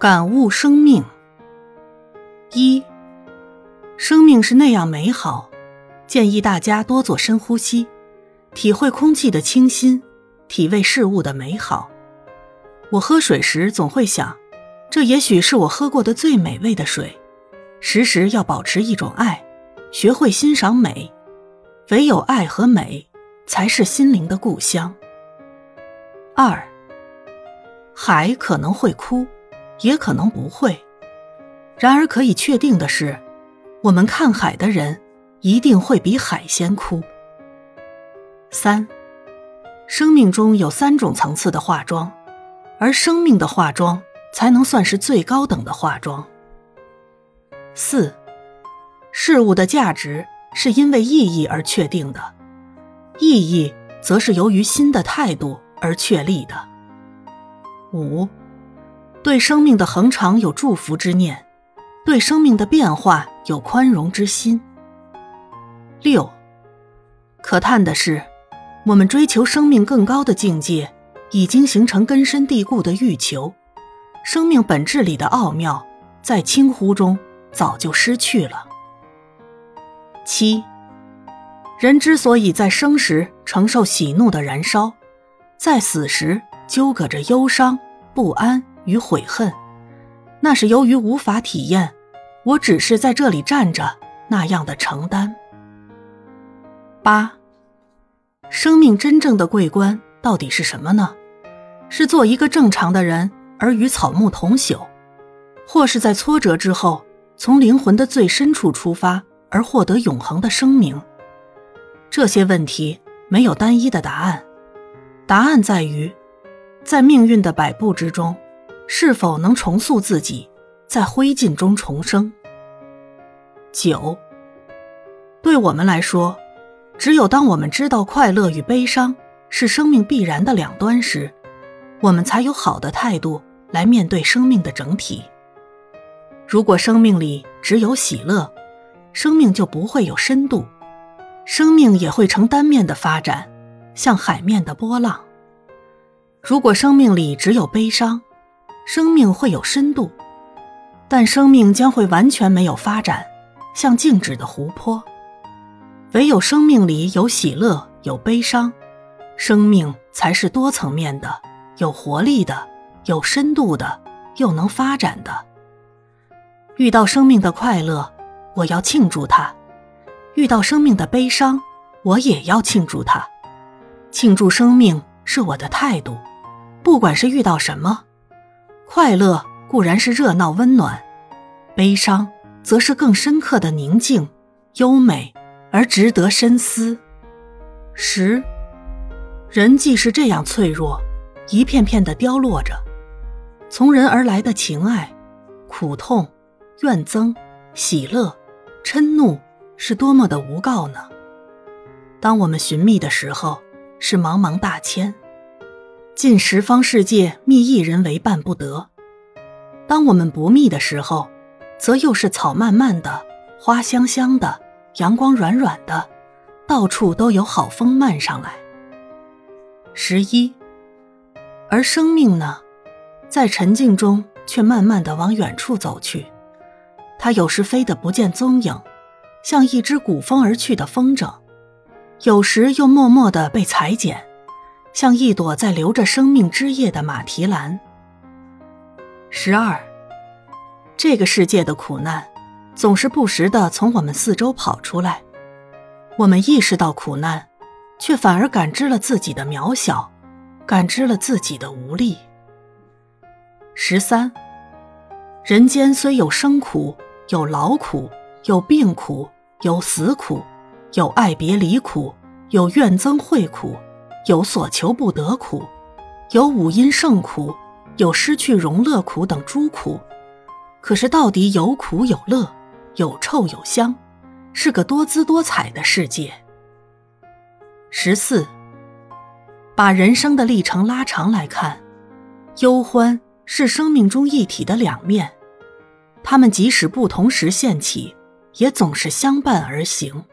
感悟生命。一，生命是那样美好，建议大家多做深呼吸，体会空气的清新，体味事物的美好。我喝水时总会想，这也许是我喝过的最美味的水。时时要保持一种爱，学会欣赏美，唯有爱和美，才是心灵的故乡。二，海可能会哭。也可能不会。然而可以确定的是，我们看海的人一定会比海先哭。三，生命中有三种层次的化妆，而生命的化妆才能算是最高等的化妆。四，事物的价值是因为意义而确定的，意义则是由于新的态度而确立的。五。对生命的恒长有祝福之念，对生命的变化有宽容之心。六，可叹的是，我们追求生命更高的境界，已经形成根深蒂固的欲求，生命本质里的奥妙，在轻忽中早就失去了。七，人之所以在生时承受喜怒的燃烧，在死时纠葛着忧伤不安。与悔恨，那是由于无法体验。我只是在这里站着那样的承担。八，生命真正的桂冠到底是什么呢？是做一个正常的人而与草木同朽，或是在挫折之后从灵魂的最深处出发而获得永恒的生命？这些问题没有单一的答案，答案在于，在命运的摆布之中。是否能重塑自己，在灰烬中重生？九。对我们来说，只有当我们知道快乐与悲伤是生命必然的两端时，我们才有好的态度来面对生命的整体。如果生命里只有喜乐，生命就不会有深度，生命也会呈单面的发展，像海面的波浪。如果生命里只有悲伤，生命会有深度，但生命将会完全没有发展，像静止的湖泊。唯有生命里有喜乐、有悲伤，生命才是多层面的、有活力的、有深度的，又能发展的。遇到生命的快乐，我要庆祝它；遇到生命的悲伤，我也要庆祝它。庆祝生命是我的态度，不管是遇到什么。快乐固然是热闹温暖，悲伤则是更深刻的宁静、优美而值得深思。十，人既是这样脆弱，一片片的凋落着，从人而来的情爱、苦痛、怨憎、喜乐、嗔怒，是多么的无告呢？当我们寻觅的时候，是茫茫大千。近十方世界，觅一人为伴不得。当我们不觅的时候，则又是草漫漫的，花香香的，阳光软软的，到处都有好风漫上来。十一，而生命呢，在沉静中却慢慢的往远处走去。它有时飞得不见踪影，像一只鼓风而去的风筝；有时又默默的被裁剪。像一朵在流着生命枝叶的马蹄兰。十二，这个世界的苦难，总是不时的从我们四周跑出来，我们意识到苦难，却反而感知了自己的渺小，感知了自己的无力。十三，人间虽有生苦，有劳苦，有病苦，有死苦，有爱别离苦，有怨憎会苦。有所求不得苦，有五阴盛苦，有失去荣乐苦等诸苦。可是到底有苦有乐，有臭有香，是个多姿多彩的世界。十四，把人生的历程拉长来看，忧欢是生命中一体的两面，他们即使不同时现起，也总是相伴而行。